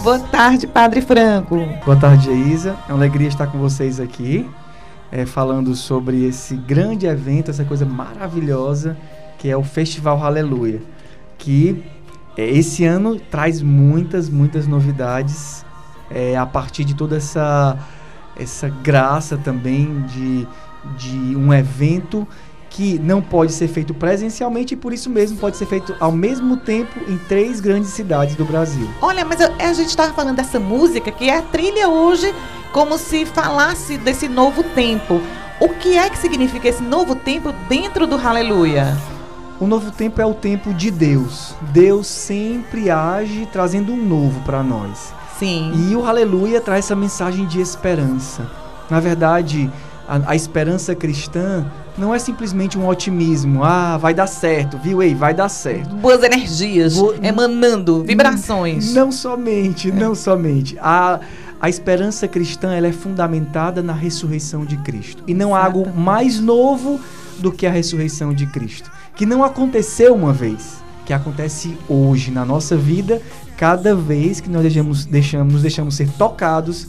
Boa tarde, Padre Franco. Boa tarde, Isa. É uma alegria estar com vocês aqui, é, falando sobre esse grande evento, essa coisa maravilhosa que é o Festival Aleluia, que é, esse ano traz muitas, muitas novidades é, a partir de toda essa, essa graça também de, de um evento que não pode ser feito presencialmente e por isso mesmo pode ser feito ao mesmo tempo em três grandes cidades do Brasil. Olha, mas a, a gente estava falando dessa música que é a trilha hoje como se falasse desse novo tempo. O que é que significa esse novo tempo dentro do Aleluia? O novo tempo é o tempo de Deus. Deus sempre age trazendo um novo para nós. Sim. E o Aleluia traz essa mensagem de esperança. Na verdade, a, a, esperança cristã não é simplesmente um otimismo. Ah, vai dar certo, viu? Ei, vai dar certo. Boas energias, Bo... emanando vibrações. Não somente, não somente. A, a esperança cristã ela é fundamentada na ressurreição de Cristo. E não há algo mais novo do que a ressurreição de Cristo. Que não aconteceu uma vez, que acontece hoje na nossa vida, cada vez que nós deixamos, deixamos, nos deixamos ser tocados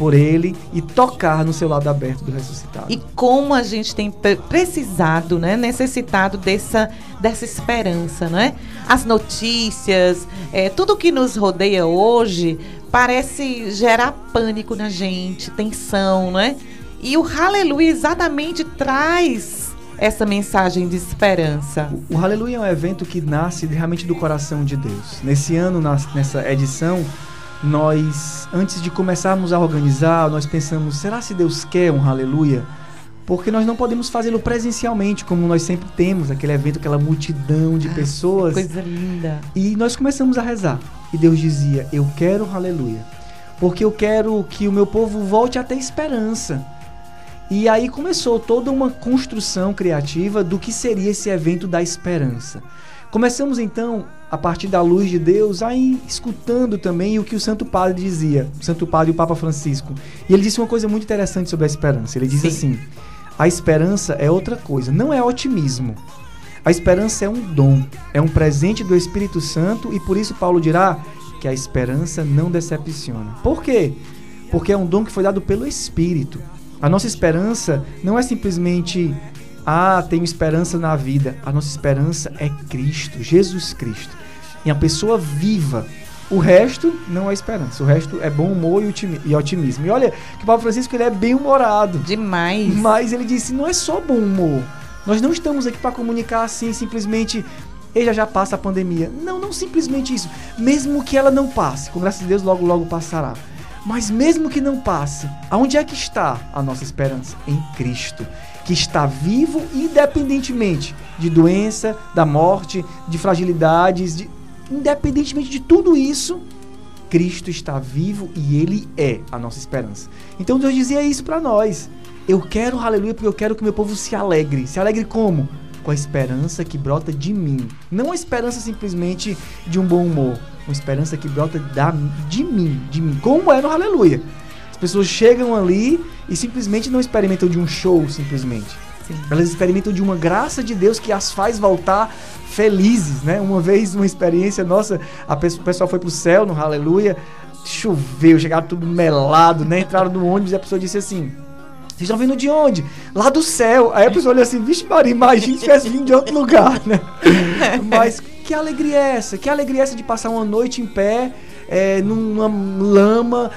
por ele e tocar no seu lado aberto do ressuscitado. E como a gente tem precisado, né, necessitado dessa, dessa esperança, né? As notícias, é, tudo que nos rodeia hoje parece gerar pânico na gente, tensão, né? E o Aleluia exatamente traz essa mensagem de esperança. O, o Aleluia é um evento que nasce realmente do coração de Deus. Nesse ano, nessa edição, nós, antes de começarmos a organizar, nós pensamos: será se Deus quer um aleluia? Porque nós não podemos fazê-lo presencialmente, como nós sempre temos, aquele evento, aquela multidão de ah, pessoas. Coisa linda. E nós começamos a rezar. E Deus dizia: Eu quero um aleluia. Porque eu quero que o meu povo volte a ter esperança. E aí começou toda uma construção criativa do que seria esse evento da esperança. Começamos então, a partir da luz de Deus, a ir escutando também o que o Santo Padre dizia, o Santo Padre e o Papa Francisco. E ele disse uma coisa muito interessante sobre a esperança. Ele diz Sim. assim: a esperança é outra coisa, não é otimismo. A esperança é um dom, é um presente do Espírito Santo e por isso Paulo dirá que a esperança não decepciona. Por quê? Porque é um dom que foi dado pelo Espírito. A nossa esperança não é simplesmente ah, tenho esperança na vida. A nossa esperança é Cristo, Jesus Cristo. E a pessoa viva. O resto não é esperança. O resto é bom humor e otimismo. E olha que o Papa Francisco ele é bem humorado. Demais. Mas ele disse: não é só bom humor. Nós não estamos aqui para comunicar assim simplesmente. E já já passa a pandemia. Não, não simplesmente isso. Mesmo que ela não passe, com graças a Deus logo logo passará. Mas mesmo que não passe, aonde é que está a nossa esperança? Em Cristo que está vivo independentemente de doença, da morte, de fragilidades, de, independentemente de tudo isso, Cristo está vivo e ele é a nossa esperança. Então Deus dizia isso para nós. Eu quero aleluia porque eu quero que meu povo se alegre. Se alegre como? Com a esperança que brota de mim. Não a esperança simplesmente de um bom humor. Uma esperança que brota da, de mim, de mim. Como é no aleluia pessoas chegam ali e simplesmente não experimentam de um show, simplesmente. Sim. Elas experimentam de uma graça de Deus que as faz voltar felizes, né? Uma vez, uma experiência nossa, a pessoa, o pessoal foi pro céu no Aleluia, choveu, chegaram tudo melado, né? Entraram no ônibus e a pessoa disse assim: vocês estão vindo de onde? Lá do céu. Aí a pessoa olha assim, vixe Maria, imagina se tivesse vindo de outro lugar, né? Mas que alegria é essa? Que alegria é essa de passar uma noite em pé, é, numa lama,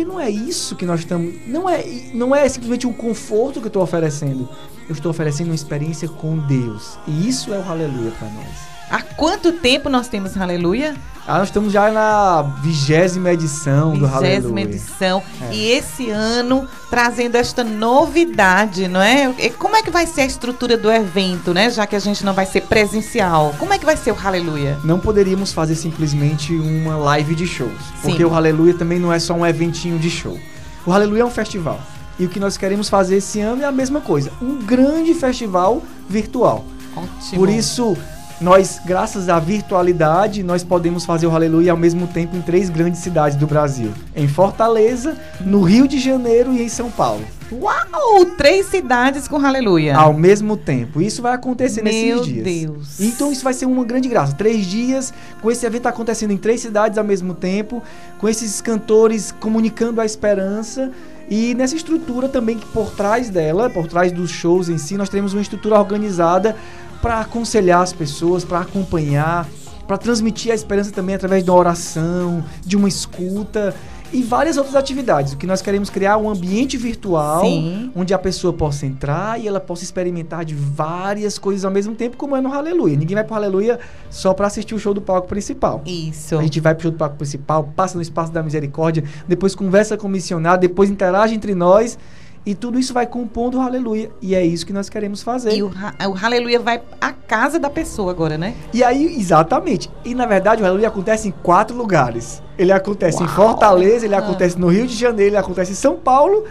porque não é isso que nós estamos. Não é, não é simplesmente um conforto que eu estou oferecendo. Eu estou oferecendo uma experiência com Deus. E isso é o aleluia para nós. Há quanto tempo nós temos Aleluia? Ah, nós estamos já na vigésima edição do Aleluia. Vigésima edição. É. E esse ano trazendo esta novidade, não é? Como é que vai ser a estrutura do evento, né? Já que a gente não vai ser presencial. Como é que vai ser o Aleluia? Não poderíamos fazer simplesmente uma live de shows. Sim. Porque o Aleluia também não é só um eventinho de show. O Aleluia é um festival. E o que nós queremos fazer esse ano é a mesma coisa. Um grande festival virtual. Ótimo. Por isso, nós, graças à virtualidade, nós podemos fazer o Aleluia ao mesmo tempo em três grandes cidades do Brasil: em Fortaleza, no Rio de Janeiro e em São Paulo. Uau! Três cidades com aleluia. Ao mesmo tempo. Isso vai acontecer Meu nesses dias. Deus. Então isso vai ser uma grande graça. Três dias com esse evento acontecendo em três cidades ao mesmo tempo, com esses cantores comunicando a esperança. E nessa estrutura também que por trás dela, por trás dos shows em si, nós temos uma estrutura organizada para aconselhar as pessoas, para acompanhar, para transmitir a esperança também através de uma oração, de uma escuta e várias outras atividades. O que nós queremos criar é um ambiente virtual Sim. onde a pessoa possa entrar e ela possa experimentar de várias coisas ao mesmo tempo, como é no Aleluia. Ninguém vai pro Aleluia só para assistir o show do palco principal. Isso. A gente vai pro show do palco principal, passa no espaço da misericórdia, depois conversa com o missionário, depois interage entre nós e tudo isso vai compondo o Aleluia. E é isso que nós queremos fazer. E o, o aleluia vai à casa da pessoa agora, né? E aí, exatamente. E na verdade, o Aleluia acontece em quatro lugares. Ele acontece em Uau! Fortaleza, ele Ah. acontece no Rio de Janeiro, ele acontece em São Paulo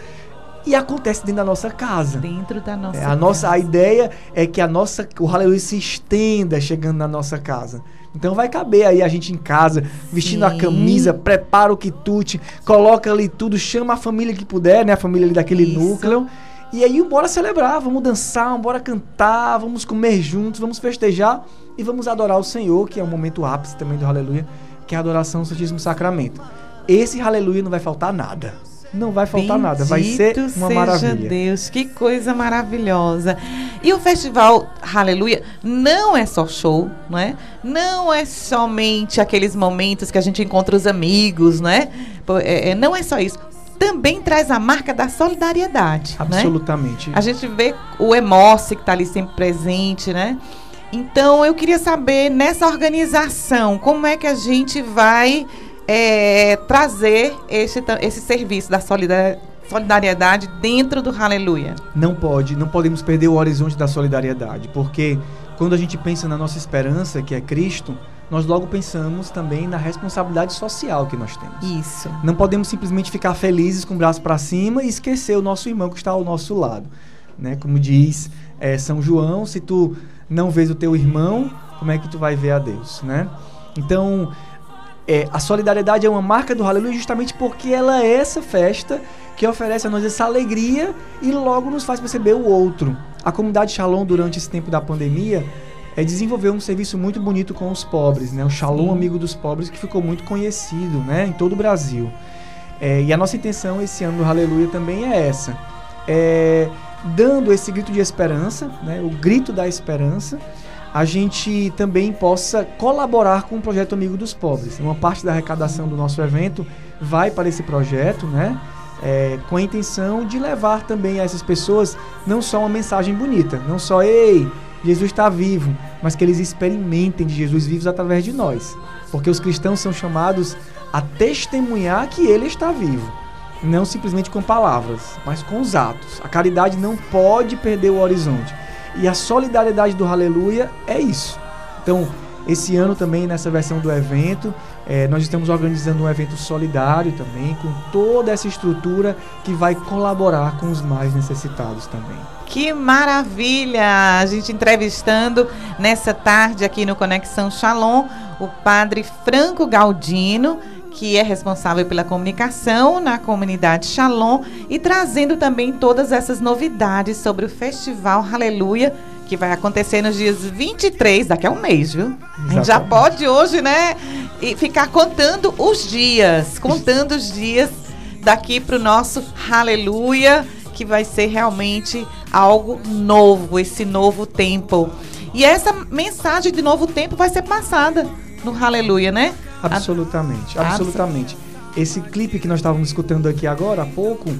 e acontece dentro da nossa casa. Dentro da nossa É, a nossa a casa. ideia é que a nossa o Aleluia se estenda chegando na nossa casa. Então vai caber aí a gente em casa, vestindo a Sim. camisa, prepara o quitute, coloca ali tudo, chama a família que puder, né? A família ali daquele Isso. núcleo. E aí bora celebrar, vamos dançar, bora cantar, vamos comer juntos, vamos festejar e vamos adorar o Senhor, que é o momento ápice também do Aleluia, que é a adoração ao Santíssimo Sacramento. Esse Aleluia não vai faltar nada. Não vai faltar nada, vai ser Bendito uma seja maravilha. Deus, que coisa maravilhosa. E o festival Aleluia não é só show, não é? Não é somente aqueles momentos que a gente encontra os amigos, né? Pô, é- é, não é só isso. Também traz a marca da solidariedade, né? Absolutamente. A gente vê o Emoce que está ali sempre presente, né? Então eu queria saber nessa organização como é que a gente vai é, trazer esse, serviço da solida- solidariedade dentro do Aleluia. Não pode, não podemos perder o horizonte da solidariedade, porque quando a gente pensa na nossa esperança, que é Cristo, nós logo pensamos também na responsabilidade social que nós temos. Isso. Não podemos simplesmente ficar felizes com o braço para cima e esquecer o nosso irmão que está ao nosso lado. Né? Como diz eh, São João, se tu não vês o teu irmão, como é que tu vai ver a Deus? Né? Então, eh, a solidariedade é uma marca do Aleluia justamente porque ela é essa festa que oferece a nós essa alegria e logo nos faz perceber o outro. A comunidade Shalom, durante esse tempo da pandemia, é, desenvolveu um serviço muito bonito com os pobres, né? O Shalom Sim. Amigo dos Pobres, que ficou muito conhecido né? em todo o Brasil. É, e a nossa intenção esse ano no Aleluia também é essa. É, dando esse grito de esperança, né? o grito da esperança, a gente também possa colaborar com o projeto Amigo dos Pobres. Uma parte da arrecadação do nosso evento vai para esse projeto, né? É, com a intenção de levar também a essas pessoas não só uma mensagem bonita, não só, ei, Jesus está vivo, mas que eles experimentem de Jesus vivos através de nós. Porque os cristãos são chamados a testemunhar que ele está vivo. Não simplesmente com palavras, mas com os atos. A caridade não pode perder o horizonte. E a solidariedade do Aleluia é isso. Então, esse ano também, nessa versão do evento, eh, nós estamos organizando um evento solidário também, com toda essa estrutura que vai colaborar com os mais necessitados também. Que maravilha! A gente entrevistando nessa tarde aqui no Conexão Shalom o padre Franco Galdino, que é responsável pela comunicação na comunidade Shalom e trazendo também todas essas novidades sobre o Festival Aleluia, que vai acontecer nos dias 23, daqui a um mês, viu? A gente já Exatamente. pode hoje, né? E ficar contando os dias, contando os dias daqui para o nosso Aleluia, que vai ser realmente algo novo, esse novo tempo. E essa mensagem de novo tempo vai ser passada no Aleluia, né? Absolutamente, absolutamente. Esse clipe que nós estávamos escutando aqui agora há pouco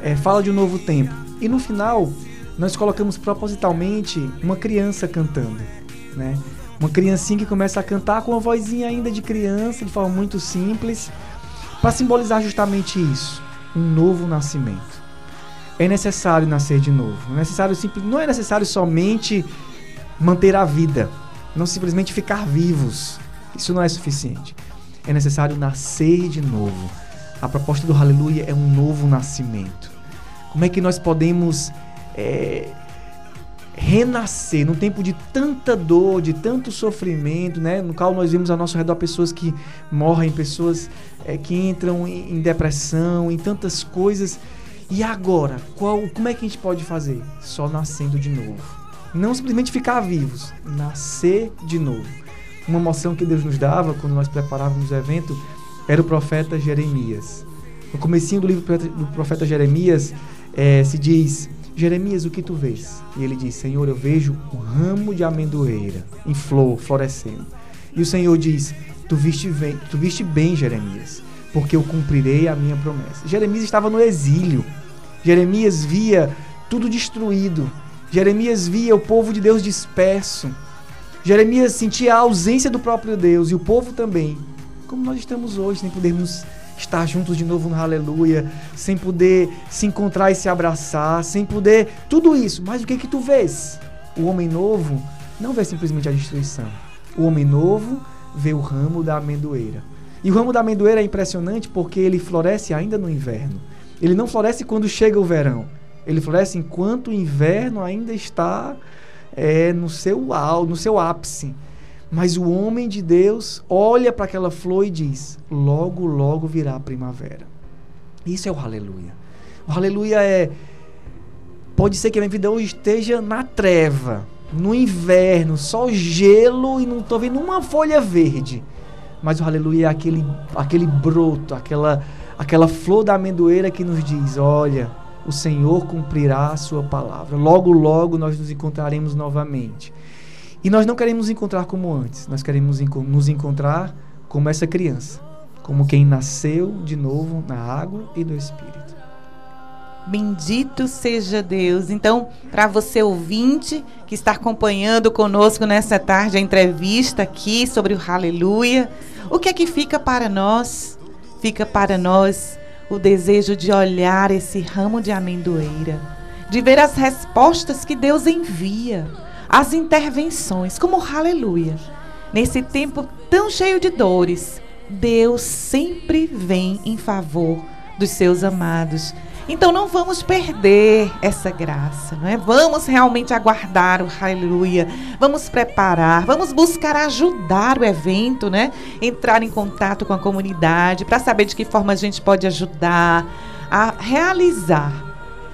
é, fala de um novo tempo. E no final, nós colocamos propositalmente uma criança cantando, né? Uma criancinha que começa a cantar com uma vozinha ainda de criança, de forma muito simples, para simbolizar justamente isso, um novo nascimento. É necessário nascer de novo. Não é necessário simples, não é necessário somente manter a vida, não simplesmente ficar vivos. Isso não é suficiente. É necessário nascer de novo. A proposta do Aleluia é um novo nascimento. Como é que nós podemos é, renascer num tempo de tanta dor, de tanto sofrimento, né? No qual nós vemos ao nosso redor pessoas que morrem, pessoas é, que entram em, em, depressão, em tantas coisas. E agora, qual, como é que a gente pode fazer? Só nascendo de novo. Não simplesmente ficar vivos, nascer de novo. Uma moção que Deus nos dava quando nós preparávamos o evento era o profeta Jeremias. No comecinho do livro do profeta Jeremias é, se diz Jeremias, o que tu vês? E ele diz: Senhor, eu vejo um ramo de amendoeira em flor, florescendo. E o Senhor diz: Tu viste bem, tu viste bem Jeremias, porque eu cumprirei a minha promessa. Jeremias estava no exílio. Jeremias via tudo destruído. Jeremias via o povo de Deus disperso. Jeremias sentia a ausência do próprio Deus e o povo também. Como nós estamos hoje, sem podermos estar juntos de novo no aleluia, sem poder se encontrar e se abraçar, sem poder tudo isso. Mas o que que tu vês? O homem novo não vê simplesmente a destruição. O homem novo vê o ramo da amendoeira. E o ramo da amendoeira é impressionante porque ele floresce ainda no inverno. Ele não floresce quando chega o verão. Ele floresce enquanto o inverno ainda está é, no seu no seu ápice. Mas o homem de Deus olha para aquela flor e diz: logo, logo virá a primavera. Isso é o aleluia. O aleluia é. Pode ser que a minha vida hoje esteja na treva, no inverno, só gelo e não estou vendo uma folha verde. Mas o aleluia é aquele, aquele broto, aquela, aquela flor da amendoeira que nos diz: olha, o Senhor cumprirá a sua palavra. Logo, logo nós nos encontraremos novamente. E nós não queremos nos encontrar como antes, nós queremos nos encontrar como essa criança, como quem nasceu de novo na água e no Espírito. Bendito seja Deus. Então, para você ouvinte que está acompanhando conosco nessa tarde a entrevista aqui sobre o Aleluia, o que é que fica para nós? Fica para nós o desejo de olhar esse ramo de amendoeira, de ver as respostas que Deus envia as intervenções, como aleluia. Nesse tempo tão cheio de dores, Deus sempre vem em favor dos seus amados. Então não vamos perder essa graça, não é? Vamos realmente aguardar o aleluia. Vamos preparar, vamos buscar ajudar o evento, né? Entrar em contato com a comunidade para saber de que forma a gente pode ajudar a realizar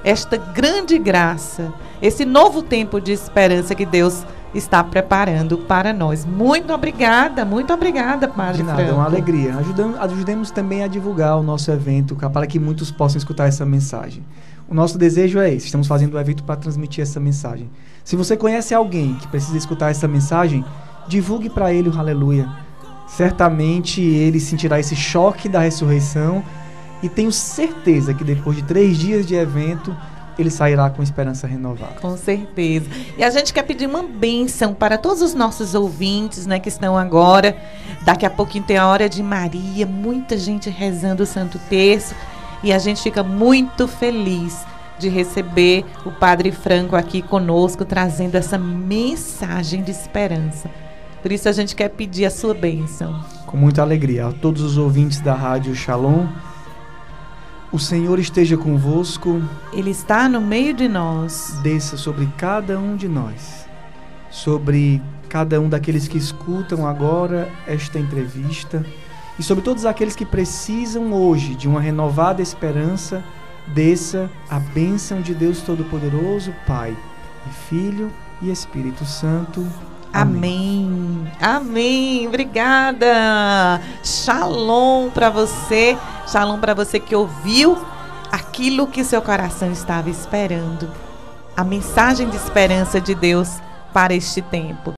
esta grande graça esse novo tempo de esperança que Deus está preparando para nós. Muito obrigada, muito obrigada, Padre De nada, Franco. é uma alegria. Ajudamos, ajudemos também a divulgar o nosso evento para que muitos possam escutar essa mensagem. O nosso desejo é esse, estamos fazendo o evento para transmitir essa mensagem. Se você conhece alguém que precisa escutar essa mensagem, divulgue para ele o aleluia. Certamente ele sentirá esse choque da ressurreição e tenho certeza que depois de três dias de evento, ele sairá com esperança renovada. Com certeza. E a gente quer pedir uma bênção para todos os nossos ouvintes, né, que estão agora. Daqui a pouquinho tem a hora de Maria, muita gente rezando o Santo Terço. E a gente fica muito feliz de receber o Padre Franco aqui conosco, trazendo essa mensagem de esperança. Por isso a gente quer pedir a sua bênção. Com muita alegria. A todos os ouvintes da Rádio Shalom o Senhor esteja convosco. Ele está no meio de nós. Desça sobre cada um de nós, sobre cada um daqueles que escutam agora esta entrevista e sobre todos aqueles que precisam hoje de uma renovada esperança. Desça a bênção de Deus Todo-Poderoso, Pai, e Filho e Espírito Santo. Amém. Amém. Obrigada. Shalom para você. Shalom para você que ouviu aquilo que seu coração estava esperando. A mensagem de esperança de Deus para este tempo.